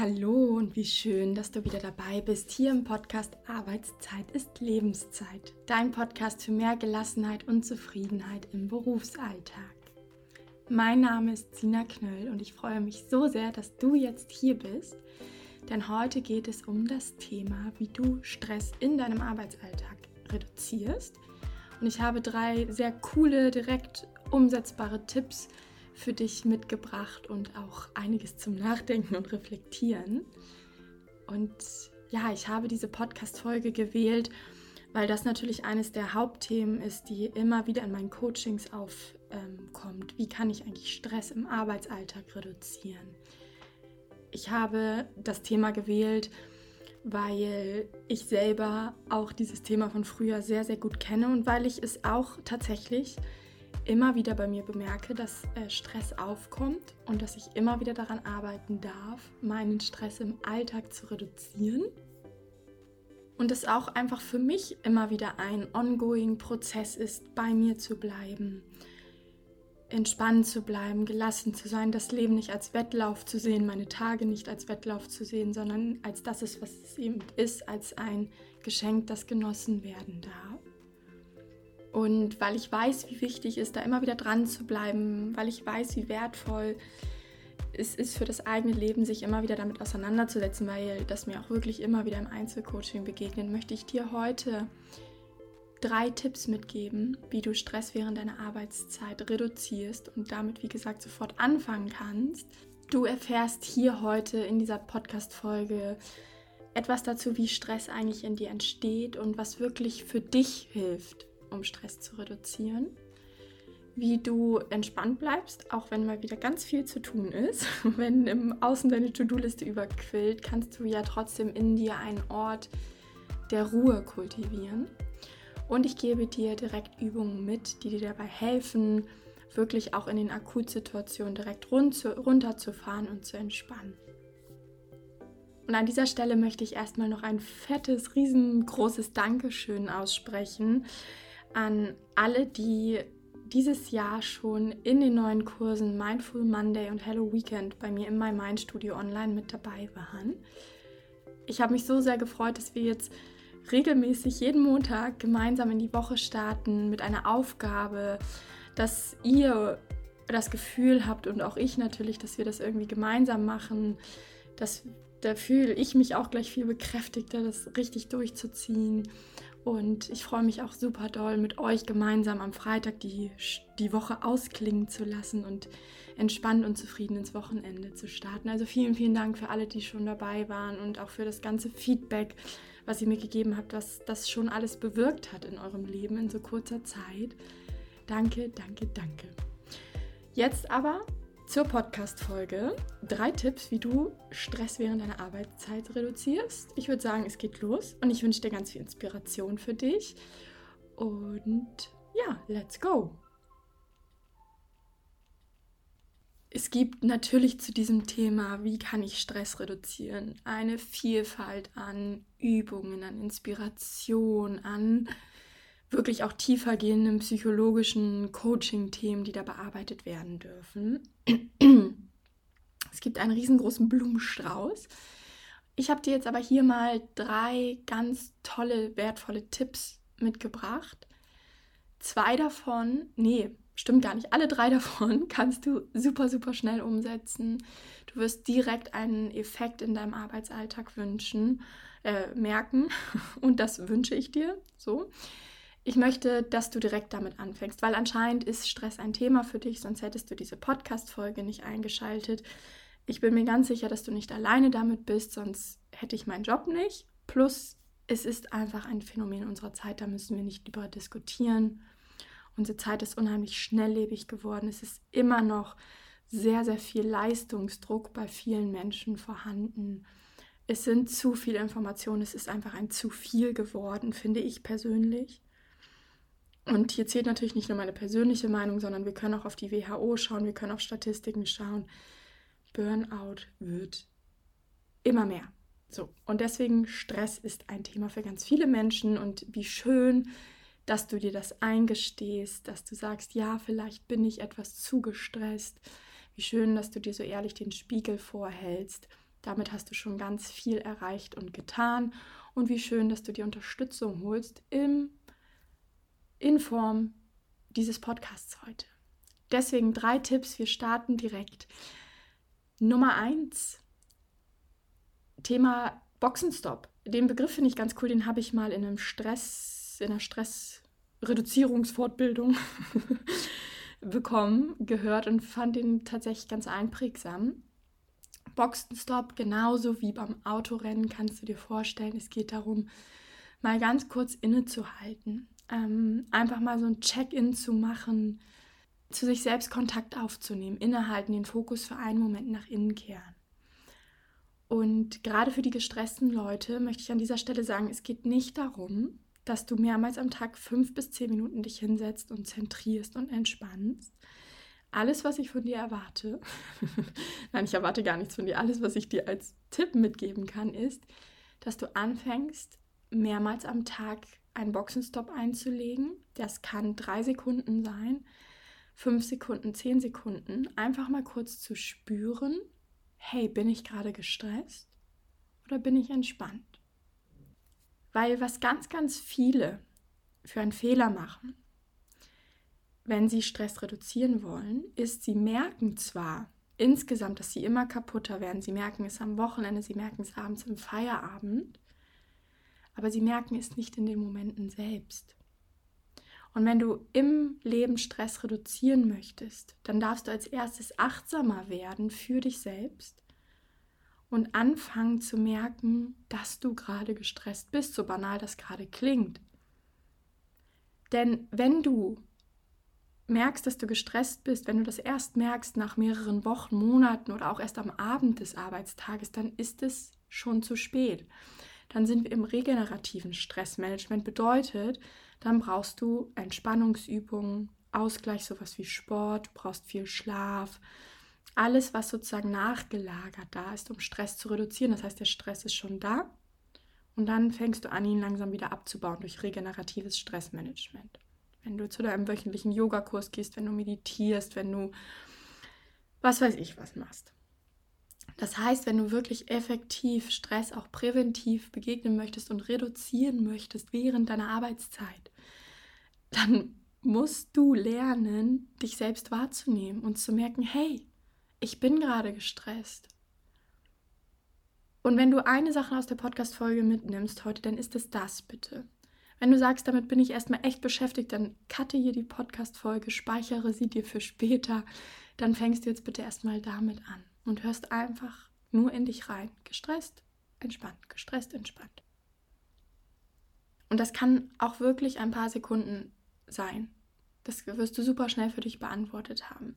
Hallo und wie schön, dass du wieder dabei bist hier im Podcast Arbeitszeit ist Lebenszeit. Dein Podcast für mehr Gelassenheit und Zufriedenheit im Berufsalltag. Mein Name ist Sina Knöll und ich freue mich so sehr, dass du jetzt hier bist, denn heute geht es um das Thema, wie du Stress in deinem Arbeitsalltag reduzierst. Und ich habe drei sehr coole, direkt umsetzbare Tipps für dich mitgebracht und auch einiges zum Nachdenken und Reflektieren. Und ja, ich habe diese Podcast-Folge gewählt, weil das natürlich eines der Hauptthemen ist, die immer wieder in meinen Coachings aufkommt. Ähm, Wie kann ich eigentlich Stress im Arbeitsalltag reduzieren? Ich habe das Thema gewählt, weil ich selber auch dieses Thema von früher sehr, sehr gut kenne und weil ich es auch tatsächlich immer wieder bei mir bemerke, dass äh, Stress aufkommt und dass ich immer wieder daran arbeiten darf, meinen Stress im Alltag zu reduzieren. Und es auch einfach für mich immer wieder ein ongoing Prozess ist, bei mir zu bleiben, entspannt zu bleiben, gelassen zu sein, das Leben nicht als Wettlauf zu sehen, meine Tage nicht als Wettlauf zu sehen, sondern als das ist, was es eben ist, als ein Geschenk, das genossen werden darf. Und weil ich weiß, wie wichtig es ist, da immer wieder dran zu bleiben, weil ich weiß, wie wertvoll es ist für das eigene Leben, sich immer wieder damit auseinanderzusetzen, weil das mir auch wirklich immer wieder im Einzelcoaching begegnet, möchte ich dir heute drei Tipps mitgeben, wie du Stress während deiner Arbeitszeit reduzierst und damit, wie gesagt, sofort anfangen kannst. Du erfährst hier heute in dieser Podcast-Folge etwas dazu, wie Stress eigentlich in dir entsteht und was wirklich für dich hilft, um Stress zu reduzieren. Wie du entspannt bleibst, auch wenn mal wieder ganz viel zu tun ist. Wenn im Außen deine To-Do-Liste überquillt, kannst du ja trotzdem in dir einen Ort der Ruhe kultivieren. Und ich gebe dir direkt Übungen mit, die dir dabei helfen, wirklich auch in den Akutsituationen direkt runterzufahren und zu entspannen. Und an dieser Stelle möchte ich erstmal noch ein fettes, riesengroßes Dankeschön aussprechen an alle, die dieses Jahr schon in den neuen Kursen Mindful Monday und Hello Weekend bei mir in My Mind Studio online mit dabei waren. Ich habe mich so sehr gefreut, dass wir jetzt regelmäßig jeden Montag gemeinsam in die Woche starten mit einer Aufgabe, dass ihr das Gefühl habt und auch ich natürlich, dass wir das irgendwie gemeinsam machen, dass da fühle ich mich auch gleich viel bekräftigter, das richtig durchzuziehen und ich freue mich auch super doll, mit euch gemeinsam am Freitag die, die Woche ausklingen zu lassen und entspannt und zufrieden ins Wochenende zu starten. Also vielen, vielen Dank für alle, die schon dabei waren und auch für das ganze Feedback, was ihr mir gegeben habt, was das schon alles bewirkt hat in eurem Leben in so kurzer Zeit. Danke, danke, danke. Jetzt aber zur Podcast-Folge. Drei Tipps, wie du Stress während deiner Arbeitszeit reduzierst. Ich würde sagen, es geht los und ich wünsche dir ganz viel Inspiration für dich. Und ja, let's go! Es gibt natürlich zu diesem Thema, wie kann ich Stress reduzieren, eine Vielfalt an Übungen, an Inspiration, an wirklich auch tiefer gehenden psychologischen Coaching-Themen, die da bearbeitet werden dürfen. Es gibt einen riesengroßen Blumenstrauß. Ich habe dir jetzt aber hier mal drei ganz tolle, wertvolle Tipps mitgebracht. Zwei davon, nee, stimmt gar nicht, alle drei davon kannst du super, super schnell umsetzen. Du wirst direkt einen Effekt in deinem Arbeitsalltag wünschen, äh, merken und das wünsche ich dir so. Ich möchte, dass du direkt damit anfängst, weil anscheinend ist Stress ein Thema für dich, sonst hättest du diese Podcast-Folge nicht eingeschaltet. Ich bin mir ganz sicher, dass du nicht alleine damit bist, sonst hätte ich meinen Job nicht. Plus, es ist einfach ein Phänomen unserer Zeit, da müssen wir nicht drüber diskutieren. Unsere Zeit ist unheimlich schnelllebig geworden. Es ist immer noch sehr, sehr viel Leistungsdruck bei vielen Menschen vorhanden. Es sind zu viele Informationen, es ist einfach ein zu viel geworden, finde ich persönlich. Und hier zählt natürlich nicht nur meine persönliche Meinung, sondern wir können auch auf die WHO schauen, wir können auf Statistiken schauen. Burnout wird immer mehr. So, und deswegen Stress ist ein Thema für ganz viele Menschen und wie schön, dass du dir das eingestehst, dass du sagst, ja, vielleicht bin ich etwas zu gestresst. Wie schön, dass du dir so ehrlich den Spiegel vorhältst Damit hast du schon ganz viel erreicht und getan. Und wie schön, dass du dir Unterstützung holst im, in Form dieses Podcasts heute. Deswegen drei Tipps. Wir starten direkt. Nummer eins: Thema Boxenstopp. Den Begriff finde ich ganz cool. Den habe ich mal in einem Stress, in einer Stressreduzierungsfortbildung bekommen, gehört und fand den tatsächlich ganz einprägsam. Boxenstopp, genauso wie beim Autorennen, kannst du dir vorstellen, es geht darum, mal ganz kurz innezuhalten. Ähm, einfach mal so ein Check-in zu machen, zu sich selbst Kontakt aufzunehmen, innehalten, den Fokus für einen Moment nach innen kehren. Und gerade für die gestressten Leute möchte ich an dieser Stelle sagen, es geht nicht darum, dass du mehrmals am Tag fünf bis zehn Minuten dich hinsetzt und zentrierst und entspannst. Alles, was ich von dir erwarte, nein, ich erwarte gar nichts von dir, alles, was ich dir als Tipp mitgeben kann, ist, dass du anfängst, mehrmals am Tag einen Boxenstopp einzulegen. Das kann drei Sekunden sein, fünf Sekunden, zehn Sekunden. Einfach mal kurz zu spüren, hey, bin ich gerade gestresst oder bin ich entspannt? Weil was ganz, ganz viele für einen Fehler machen, wenn sie Stress reduzieren wollen, ist, sie merken zwar insgesamt, dass sie immer kaputter werden, sie merken es am Wochenende, sie merken es abends im Feierabend, aber sie merken es nicht in den Momenten selbst. Und wenn du im Leben Stress reduzieren möchtest, dann darfst du als erstes achtsamer werden für dich selbst und anfangen zu merken, dass du gerade gestresst bist, so banal das gerade klingt. Denn wenn du merkst, dass du gestresst bist, wenn du das erst merkst nach mehreren Wochen, Monaten oder auch erst am Abend des Arbeitstages, dann ist es schon zu spät. Dann sind wir im regenerativen Stressmanagement. Bedeutet, dann brauchst du Entspannungsübungen, Ausgleich, sowas wie Sport, du brauchst viel Schlaf, alles, was sozusagen nachgelagert da ist, um Stress zu reduzieren. Das heißt, der Stress ist schon da und dann fängst du an, ihn langsam wieder abzubauen durch regeneratives Stressmanagement. Wenn du zu deinem wöchentlichen Yogakurs gehst, wenn du meditierst, wenn du was weiß ich was machst. Das heißt, wenn du wirklich effektiv Stress auch präventiv begegnen möchtest und reduzieren möchtest während deiner Arbeitszeit, dann musst du lernen, dich selbst wahrzunehmen und zu merken, hey, ich bin gerade gestresst. Und wenn du eine Sache aus der Podcast-Folge mitnimmst heute, dann ist es das bitte. Wenn du sagst, damit bin ich erstmal echt beschäftigt, dann cutte hier die Podcast-Folge, speichere sie dir für später. Dann fängst du jetzt bitte erstmal damit an und hörst einfach nur in dich rein. Gestresst, entspannt, gestresst, entspannt. Und das kann auch wirklich ein paar Sekunden sein. Das wirst du super schnell für dich beantwortet haben.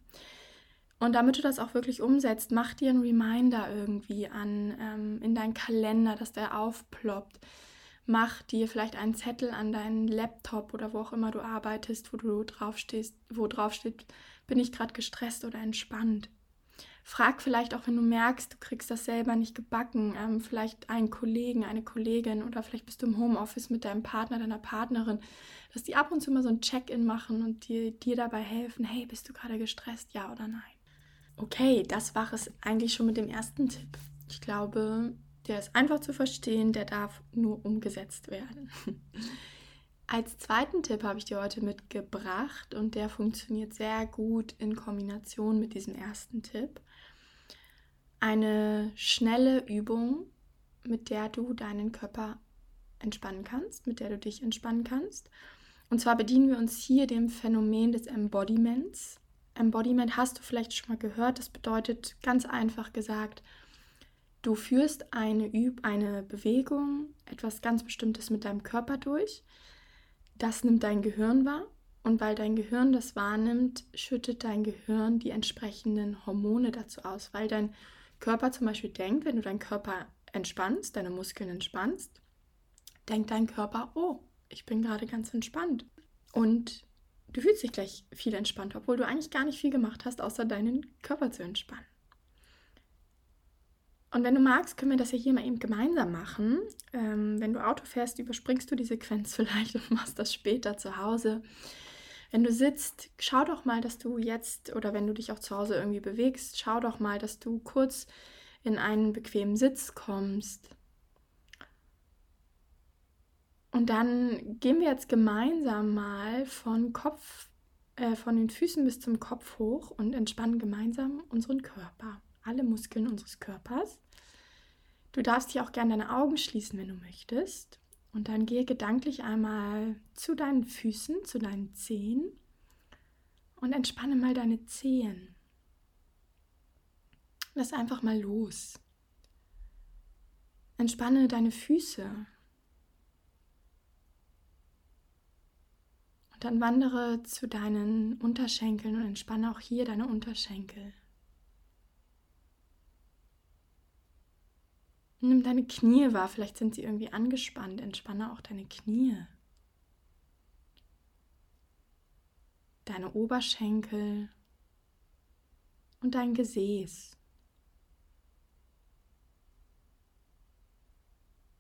Und damit du das auch wirklich umsetzt, mach dir einen Reminder irgendwie an ähm, in deinen Kalender, dass der aufploppt. Mach dir vielleicht einen Zettel an deinen Laptop oder wo auch immer du arbeitest, wo du draufstehst, wo draufsteht, bin ich gerade gestresst oder entspannt. Frag vielleicht auch, wenn du merkst, du kriegst das selber nicht gebacken, ähm, vielleicht einen Kollegen, eine Kollegin oder vielleicht bist du im Homeoffice mit deinem Partner, deiner Partnerin, dass die ab und zu mal so ein Check-in machen und dir, dir dabei helfen, hey, bist du gerade gestresst, ja oder nein? Okay, das war es eigentlich schon mit dem ersten Tipp. Ich glaube, der ist einfach zu verstehen, der darf nur umgesetzt werden. Als zweiten Tipp habe ich dir heute mitgebracht und der funktioniert sehr gut in Kombination mit diesem ersten Tipp. Eine schnelle Übung, mit der du deinen Körper entspannen kannst, mit der du dich entspannen kannst. Und zwar bedienen wir uns hier dem Phänomen des Embodiments. Embodiment hast du vielleicht schon mal gehört. Das bedeutet ganz einfach gesagt, du führst eine, Üb eine Bewegung, etwas ganz Bestimmtes mit deinem Körper durch. Das nimmt dein Gehirn wahr. Und weil dein Gehirn das wahrnimmt, schüttet dein Gehirn die entsprechenden Hormone dazu aus. Weil dein Körper zum Beispiel denkt, wenn du deinen Körper entspannst, deine Muskeln entspannst, denkt dein Körper, oh, ich bin gerade ganz entspannt. Und du fühlst dich gleich viel entspannter, obwohl du eigentlich gar nicht viel gemacht hast, außer deinen Körper zu entspannen. Und wenn du magst, können wir das ja hier mal eben gemeinsam machen. Ähm, wenn du Auto fährst, überspringst du die Sequenz vielleicht und machst das später zu Hause. Wenn du sitzt, schau doch mal, dass du jetzt, oder wenn du dich auch zu Hause irgendwie bewegst, schau doch mal, dass du kurz in einen bequemen Sitz kommst. Und dann gehen wir jetzt gemeinsam mal von Kopf, äh, von den Füßen bis zum Kopf hoch und entspannen gemeinsam unseren Körper, alle Muskeln unseres Körpers. Du darfst hier auch gerne deine Augen schließen, wenn du möchtest. Und dann gehe gedanklich einmal zu deinen Füßen, zu deinen Zehen und entspanne mal deine Zehen. Lass einfach mal los. Entspanne deine Füße. Und dann wandere zu deinen Unterschenkeln und entspanne auch hier deine Unterschenkel. Nimm deine Knie wahr, vielleicht sind sie irgendwie angespannt. Entspanne auch deine Knie. Deine Oberschenkel und dein Gesäß.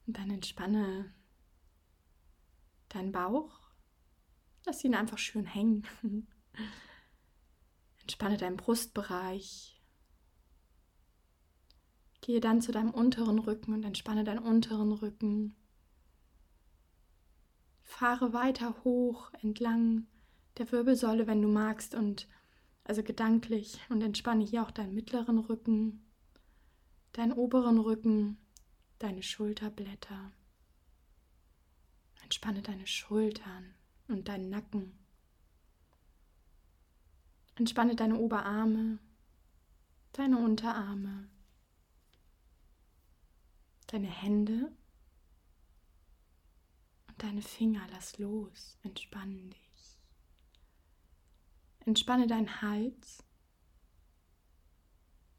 Und dann entspanne deinen Bauch. Lass ihn einfach schön hängen. Entspanne deinen Brustbereich. Gehe dann zu deinem unteren Rücken und entspanne deinen unteren Rücken. Fahre weiter hoch entlang der Wirbelsäule, wenn du magst, und also gedanklich und entspanne hier auch deinen mittleren Rücken, deinen oberen Rücken, deine Schulterblätter. Entspanne deine Schultern und deinen Nacken. Entspanne deine Oberarme, deine Unterarme, deine Hände und deine Finger. Lass los, entspann dich. Entspanne deinen Hals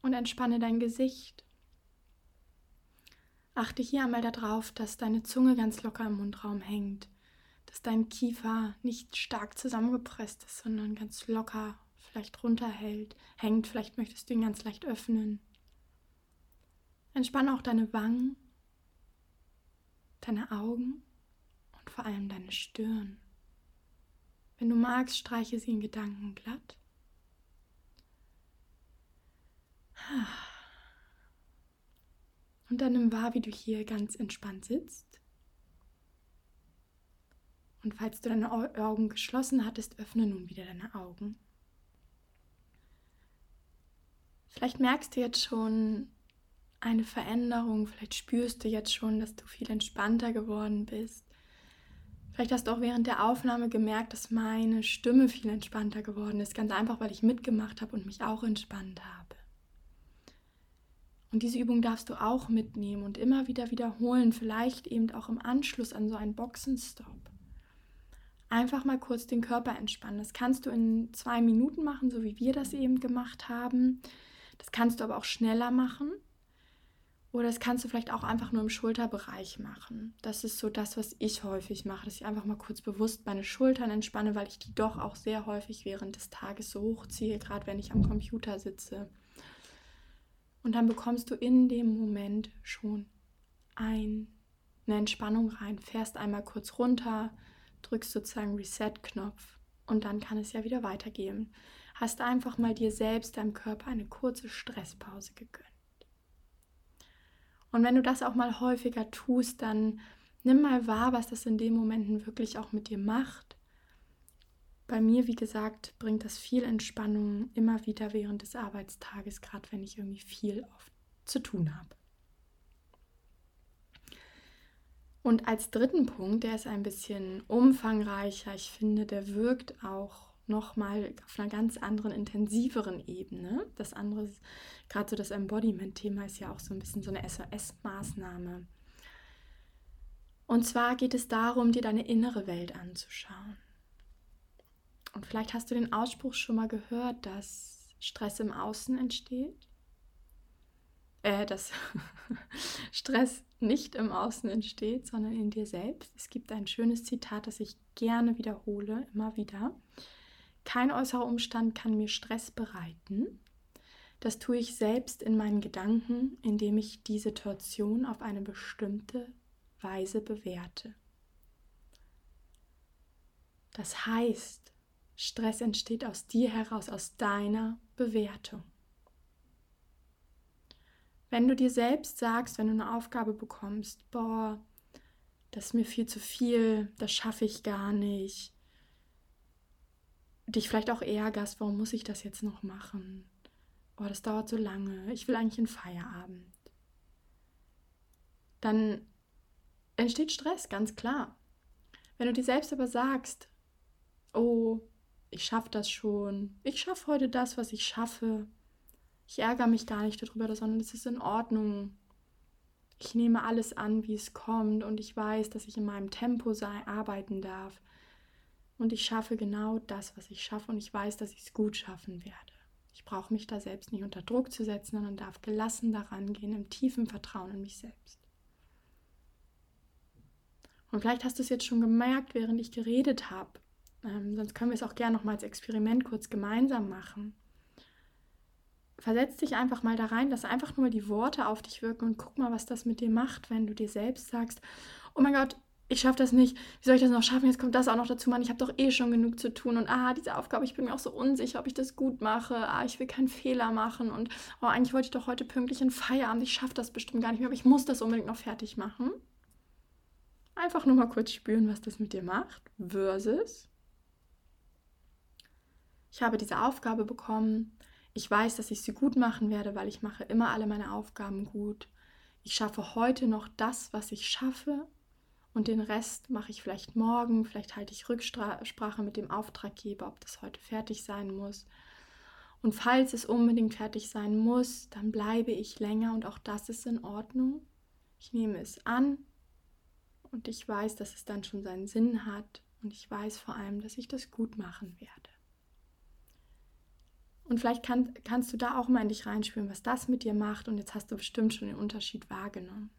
und entspanne dein Gesicht. Achte hier einmal darauf, dass deine Zunge ganz locker im Mundraum hängt, dass dein Kiefer nicht stark zusammengepresst ist, sondern ganz locker vielleicht runterhält, hängt. Vielleicht möchtest du ihn ganz leicht öffnen. Entspanne auch deine Wangen, deine Augen und vor allem deine Stirn. Wenn du magst, streiche sie in Gedanken glatt. Und dann nimm wahr, wie du hier ganz entspannt sitzt. Und falls du deine Augen geschlossen hattest, öffne nun wieder deine Augen. Vielleicht merkst du jetzt schon, eine Veränderung. Vielleicht spürst du jetzt schon, dass du viel entspannter geworden bist. Vielleicht hast du auch während der Aufnahme gemerkt, dass meine Stimme viel entspannter geworden ist. Ganz einfach, weil ich mitgemacht habe und mich auch entspannt habe. Und diese Übung darfst du auch mitnehmen und immer wieder wiederholen, vielleicht eben auch im Anschluss an so einen Boxenstopp. Einfach mal kurz den Körper entspannen. Das kannst du in zwei Minuten machen, so wie wir das eben gemacht haben. Das kannst du aber auch schneller machen. Oder das kannst du vielleicht auch einfach nur im Schulterbereich machen. Das ist so das, was ich häufig mache, dass ich einfach mal kurz bewusst meine Schultern entspanne, weil ich die doch auch sehr häufig während des Tages so hochziehe, gerade wenn ich am Computer sitze. Und dann bekommst du in dem Moment schon ein, eine Entspannung rein, fährst einmal kurz runter, drückst sozusagen Reset-Knopf und dann kann es ja wieder weitergehen. Hast einfach mal dir selbst, deinem Körper eine kurze Stresspause gegönnt. Und wenn du das auch mal häufiger tust, dann nimm mal wahr, was das in den Momenten wirklich auch mit dir macht. Bei mir, wie gesagt, bringt das viel Entspannung immer wieder während des Arbeitstages, gerade wenn ich irgendwie viel oft zu tun habe. Und als dritten Punkt, der ist ein bisschen umfangreicher, ich finde, der wirkt auch nochmal auf einer ganz anderen, intensiveren Ebene. Das andere, gerade so das Embodiment-Thema ist ja auch so ein bisschen so eine SOS-Maßnahme. Und zwar geht es darum, dir deine innere Welt anzuschauen. Und vielleicht hast du den Ausspruch schon mal gehört, dass Stress im Außen entsteht. Äh, dass Stress nicht im Außen entsteht, sondern in dir selbst. Es gibt ein schönes Zitat, das ich gerne wiederhole, immer wieder. Kein äußerer Umstand kann mir Stress bereiten. Das tue ich selbst in meinen Gedanken, indem ich die Situation auf eine bestimmte Weise bewerte. Das heißt, Stress entsteht aus dir heraus, aus deiner Bewertung. Wenn du dir selbst sagst, wenn du eine Aufgabe bekommst, boah, das ist mir viel zu viel, das schaffe ich gar nicht, dich vielleicht auch ärgerst, warum muss ich das jetzt noch machen? Oh, das dauert so lange, ich will eigentlich einen Feierabend. Dann entsteht Stress, ganz klar. Wenn du dir selbst aber sagst, oh, ich schaffe das schon, ich schaffe heute das, was ich schaffe, ich ärgere mich gar nicht darüber, sondern es ist in Ordnung. Ich nehme alles an, wie es kommt und ich weiß, dass ich in meinem Tempo sei, arbeiten darf. Und ich schaffe genau das, was ich schaffe und ich weiß, dass ich es gut schaffen werde. Ich brauche mich da selbst nicht unter Druck zu setzen, sondern darf gelassen daran gehen, im tiefen Vertrauen in mich selbst. Und vielleicht hast du es jetzt schon gemerkt, während ich geredet habe. Ähm, sonst können wir es auch gerne noch mal als Experiment kurz gemeinsam machen versetz dich einfach mal da rein, lass einfach nur mal die Worte auf dich wirken und guck mal, was das mit dir macht, wenn du dir selbst sagst, oh mein Gott, ich schaffe das nicht, wie soll ich das noch schaffen? Jetzt kommt das auch noch dazu, Mann, ich habe doch eh schon genug zu tun. Und ah, diese Aufgabe, ich bin mir auch so unsicher, ob ich das gut mache, ah, ich will keinen Fehler machen. Und oh, eigentlich wollte ich doch heute pünktlich in Feierabend, ich schaffe das bestimmt gar nicht mehr, aber ich muss das unbedingt noch fertig machen. Einfach nur mal kurz spüren, was das mit dir macht, versus ich habe diese Aufgabe bekommen, ich weiß, dass ich sie gut machen werde, weil ich mache immer alle meine Aufgaben gut. Ich schaffe heute noch das, was ich schaffe und den Rest mache ich vielleicht morgen. Vielleicht halte ich Rücksprache mit dem Auftraggeber, ob das heute fertig sein muss. Und falls es unbedingt fertig sein muss, dann bleibe ich länger und auch das ist in Ordnung. Ich nehme es an und ich weiß, dass es dann schon seinen Sinn hat und ich weiß vor allem, dass ich das gut machen werde. Und vielleicht kann, kannst du da auch mal in dich reinspüren, was das mit dir macht. Und jetzt hast du bestimmt schon den Unterschied wahrgenommen.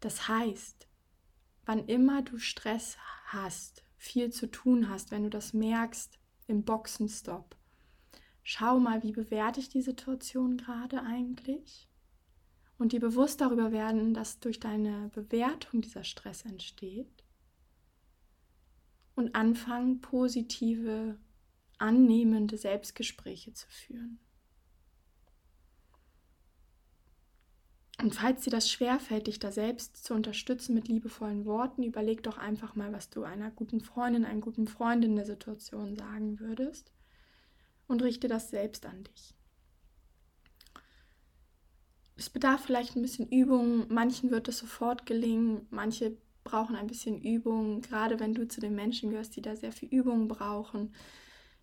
Das heißt, wann immer du Stress hast, viel zu tun hast, wenn du das merkst im Boxenstopp, schau mal, wie bewerte ich die Situation gerade eigentlich? Und dir bewusst darüber werden, dass durch deine Bewertung dieser Stress entsteht. Und anfangen, positive annehmende Selbstgespräche zu führen. Und falls dir das schwerfällt, dich da selbst zu unterstützen mit liebevollen Worten, überleg doch einfach mal, was du einer guten Freundin, einem guten Freund in der Situation sagen würdest. Und richte das selbst an dich. Es bedarf vielleicht ein bisschen Übung, manchen wird es sofort gelingen, manche brauchen ein bisschen Übung, gerade wenn du zu den Menschen gehörst, die da sehr viel Übung brauchen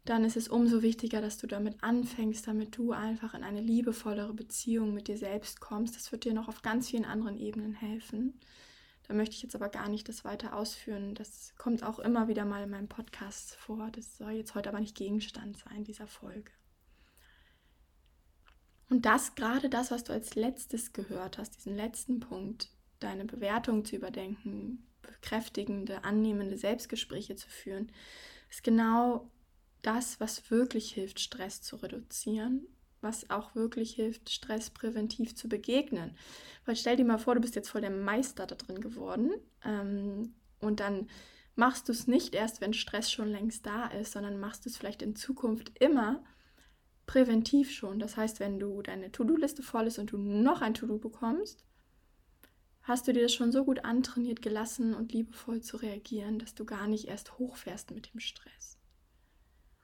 dann ist es umso wichtiger, dass du damit anfängst, damit du einfach in eine liebevollere Beziehung mit dir selbst kommst. Das wird dir noch auf ganz vielen anderen Ebenen helfen. Da möchte ich jetzt aber gar nicht das weiter ausführen. Das kommt auch immer wieder mal in meinem Podcast vor. Das soll jetzt heute aber nicht Gegenstand sein dieser Folge. Und das, gerade das, was du als letztes gehört hast, diesen letzten Punkt, deine Bewertung zu überdenken, bekräftigende, annehmende Selbstgespräche zu führen, ist genau das, was wirklich hilft, Stress zu reduzieren, was auch wirklich hilft, Stress präventiv zu begegnen. Weil stell dir mal vor, du bist jetzt voll der Meister da drin geworden ähm, und dann machst du es nicht erst, wenn Stress schon längst da ist, sondern machst du es vielleicht in Zukunft immer präventiv schon. Das heißt, wenn du deine To-Do-Liste voll ist und du noch ein To-Do bekommst, hast du dir das schon so gut antrainiert, gelassen und liebevoll zu reagieren, dass du gar nicht erst hochfährst mit dem Stress.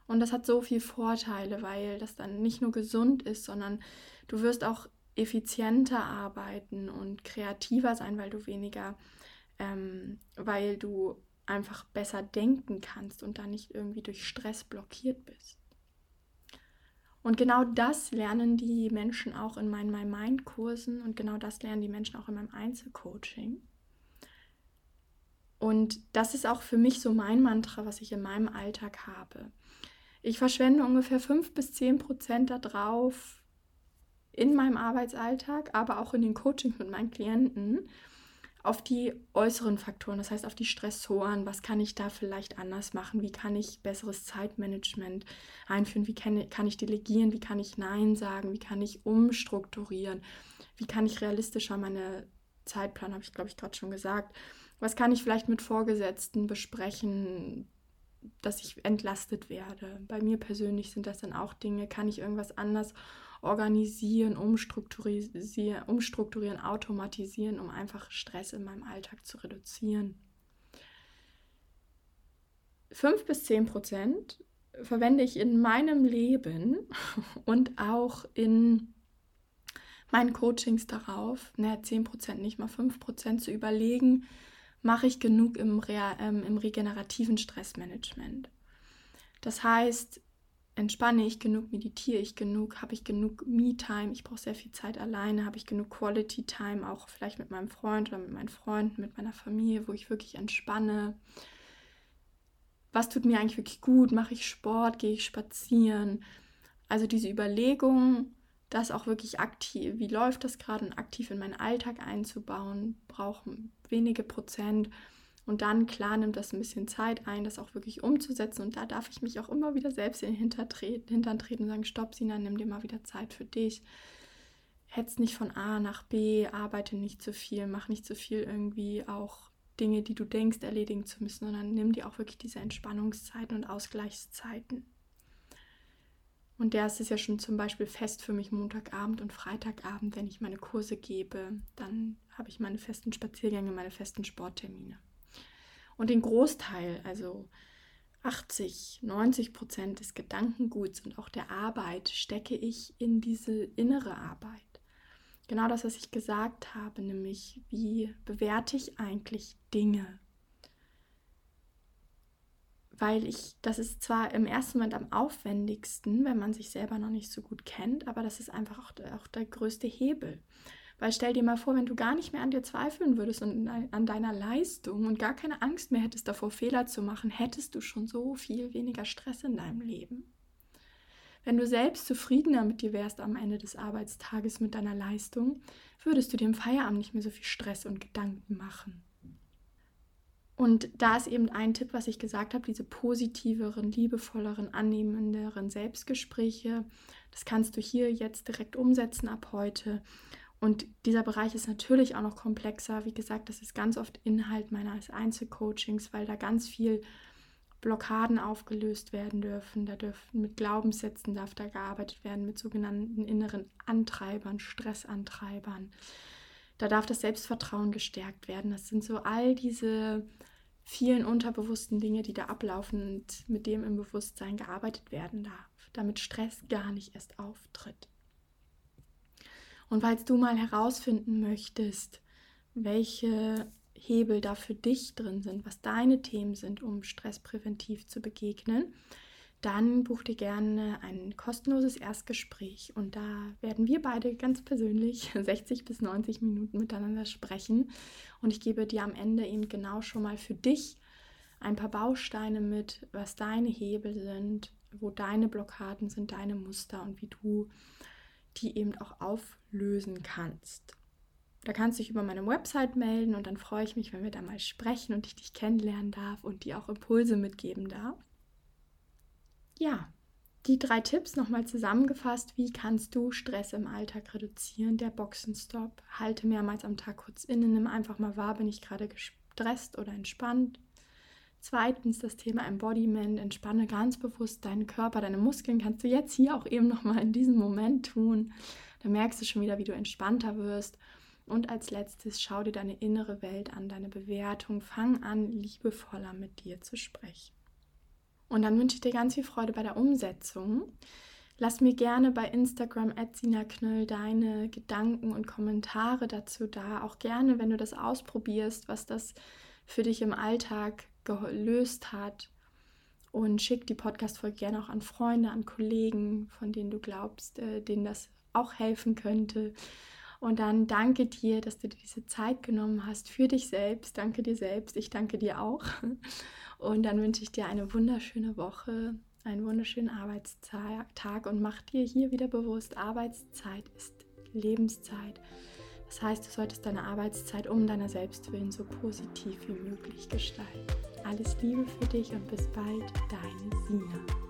Und das hat so viele Vorteile, weil das dann nicht nur gesund ist, sondern du wirst auch effizienter arbeiten und kreativer sein, weil du weniger, ähm, weil du einfach besser denken kannst und dann nicht irgendwie durch Stress blockiert bist. Und genau das lernen die Menschen auch in meinen My Mind Kursen und genau das lernen die Menschen auch in meinem Einzelcoaching. Und das ist auch für mich so mein Mantra, was ich in meinem Alltag habe. Ich verschwende ungefähr 5 bis 10 Prozent darauf in meinem Arbeitsalltag, aber auch in den Coachings mit meinen Klienten auf die äußeren Faktoren, das heißt auf die Stressoren, was kann ich da vielleicht anders machen, wie kann ich besseres Zeitmanagement einführen, wie kann, ich delegieren, wie kann ich Nein sagen, wie kann ich umstrukturieren, wie kann ich realistischer meine Zeitplan, habe ich glaube ich gerade schon gesagt, was kann ich vielleicht mit Vorgesetzten besprechen, dass ich entlastet werde. Bei mir persönlich sind das dann auch Dinge, kann ich irgendwas anders organisieren, umstrukturieren, umstrukturieren, automatisieren, um einfach Stress in meinem Alltag zu reduzieren. 5 bis 10 Prozent verwende ich in meinem Leben und auch in meinen Coachings darauf, ne, 10 Prozent, nicht mal 5 Prozent zu überlegen, mache ich genug im, Re ähm, im regenerativen Stressmanagement. Das heißt, entspanne ich genug, meditiere ich genug, habe ich genug Me-Time, ich brauche sehr viel Zeit alleine, habe ich genug Quality-Time, auch vielleicht mit meinem Freund oder mit meinen Freunden, mit meiner Familie, wo ich wirklich entspanne. Was tut mir eigentlich wirklich gut? Mache ich Sport? Gehe ich spazieren? Also diese Überlegung, das auch wirklich aktiv, wie läuft das gerade und aktiv in meinen Alltag einzubauen, braucht wenige Prozent. Und dann, klar, nimmt das ein bisschen Zeit ein, das auch wirklich umzusetzen. Und da darf ich mich auch immer wieder selbst in den Hintern treten und sagen, stopp, Sina, nimm dir mal wieder Zeit für dich. Hetz nicht von A nach B, arbeite nicht zu viel, mach nicht zu viel irgendwie auch Dinge, die du denkst, erledigen zu müssen, sondern nimm dir auch wirklich diese Entspannungszeiten und Ausgleichszeiten. Und der ist es ja schon zum Beispiel fest für mich Montagabend und Freitagabend, wenn ich meine Kurse gebe. Dann habe ich meine festen Spaziergänge, meine festen Sporttermine. Und den Großteil, also 80, 90 Prozent des Gedankenguts und auch der Arbeit stecke ich in diese innere Arbeit. Genau das, was ich gesagt habe, nämlich wie bewerte ich eigentlich Dinge? Weil ich, das ist zwar im ersten Moment am aufwendigsten, wenn man sich selber noch nicht so gut kennt, aber das ist einfach auch, auch der größte Hebel. Weil stell dir mal vor, wenn du gar nicht mehr an dir zweifeln würdest und an deiner Leistung und gar keine Angst mehr hättest davor, Fehler zu machen, hättest du schon so viel weniger Stress in deinem Leben. Wenn du selbst zufriedener mit dir wärst am Ende des Arbeitstages mit deiner Leistung, würdest du im Feierabend nicht mehr so viel Stress und Gedanken machen. Und da ist eben ein Tipp, was ich gesagt habe, diese positiveren, liebevolleren, annehmenderen Selbstgespräche. Das kannst du hier jetzt direkt umsetzen ab heute. Und dieser Bereich ist natürlich auch noch komplexer. Wie gesagt, das ist ganz oft Inhalt meines Einzelcoachings, weil da ganz viel Blockaden aufgelöst werden dürfen. Da dürfen mit Glaubenssätzen darf da gearbeitet werden, mit sogenannten inneren Antreibern, Stressantreibern. Da darf das Selbstvertrauen gestärkt werden. Das sind so all diese vielen unterbewussten Dinge, die da ablaufen und mit dem im Bewusstsein gearbeitet werden darf, damit Stress gar nicht erst auftritt. Und falls du mal herausfinden möchtest, welche Hebel da für dich drin sind, was deine Themen sind, um stresspräventiv zu begegnen, dann buch dir gerne ein kostenloses Erstgespräch und da werden wir beide ganz persönlich 60 bis 90 Minuten miteinander sprechen und ich gebe dir am Ende eben genau schon mal für dich ein paar Bausteine mit, was deine Hebel sind, wo deine Blockaden sind, deine Muster und wie du die eben auch auflösen kannst. Da kannst du dich über meine Website melden und dann freue ich mich, wenn wir da mal sprechen und ich dich kennenlernen darf und dir auch Impulse mitgeben darf. Ja, die drei Tipps nochmal zusammengefasst. Wie kannst du Stress im Alltag reduzieren? Der Boxenstopp. Halte mehrmals am Tag kurz inne, nimm einfach mal wahr, bin ich gerade gestresst oder entspannt. Zweitens das Thema Embodiment. Entspanne ganz bewusst deinen Körper, deine Muskeln kannst du jetzt hier auch eben nochmal in diesem Moment tun. Da merkst du schon wieder, wie du entspannter wirst. Und als letztes schau dir deine innere Welt an, deine Bewertung. Fang an, liebevoller mit dir zu sprechen. Und dann wünsche ich dir ganz viel Freude bei der Umsetzung. Lass mir gerne bei Instagram Knöll deine Gedanken und Kommentare dazu da. Auch gerne, wenn du das ausprobierst, was das für dich im Alltag gelöst hat. Und schick die Podcast-Folge gerne auch an Freunde, an Kollegen, von denen du glaubst, äh, denen das auch helfen könnte. Und dann danke dir, dass du dir diese Zeit genommen hast für dich selbst. Danke dir selbst. Ich danke dir auch. Und dann wünsche ich dir eine wunderschöne Woche, einen wunderschönen Arbeitstag und mach dir hier wieder bewusst, Arbeitszeit ist Lebenszeit. Das heißt, du solltest deine Arbeitszeit um deiner Selbstwillen so positiv wie möglich gestalten. Alles Liebe für dich und bis bald, deine Sina.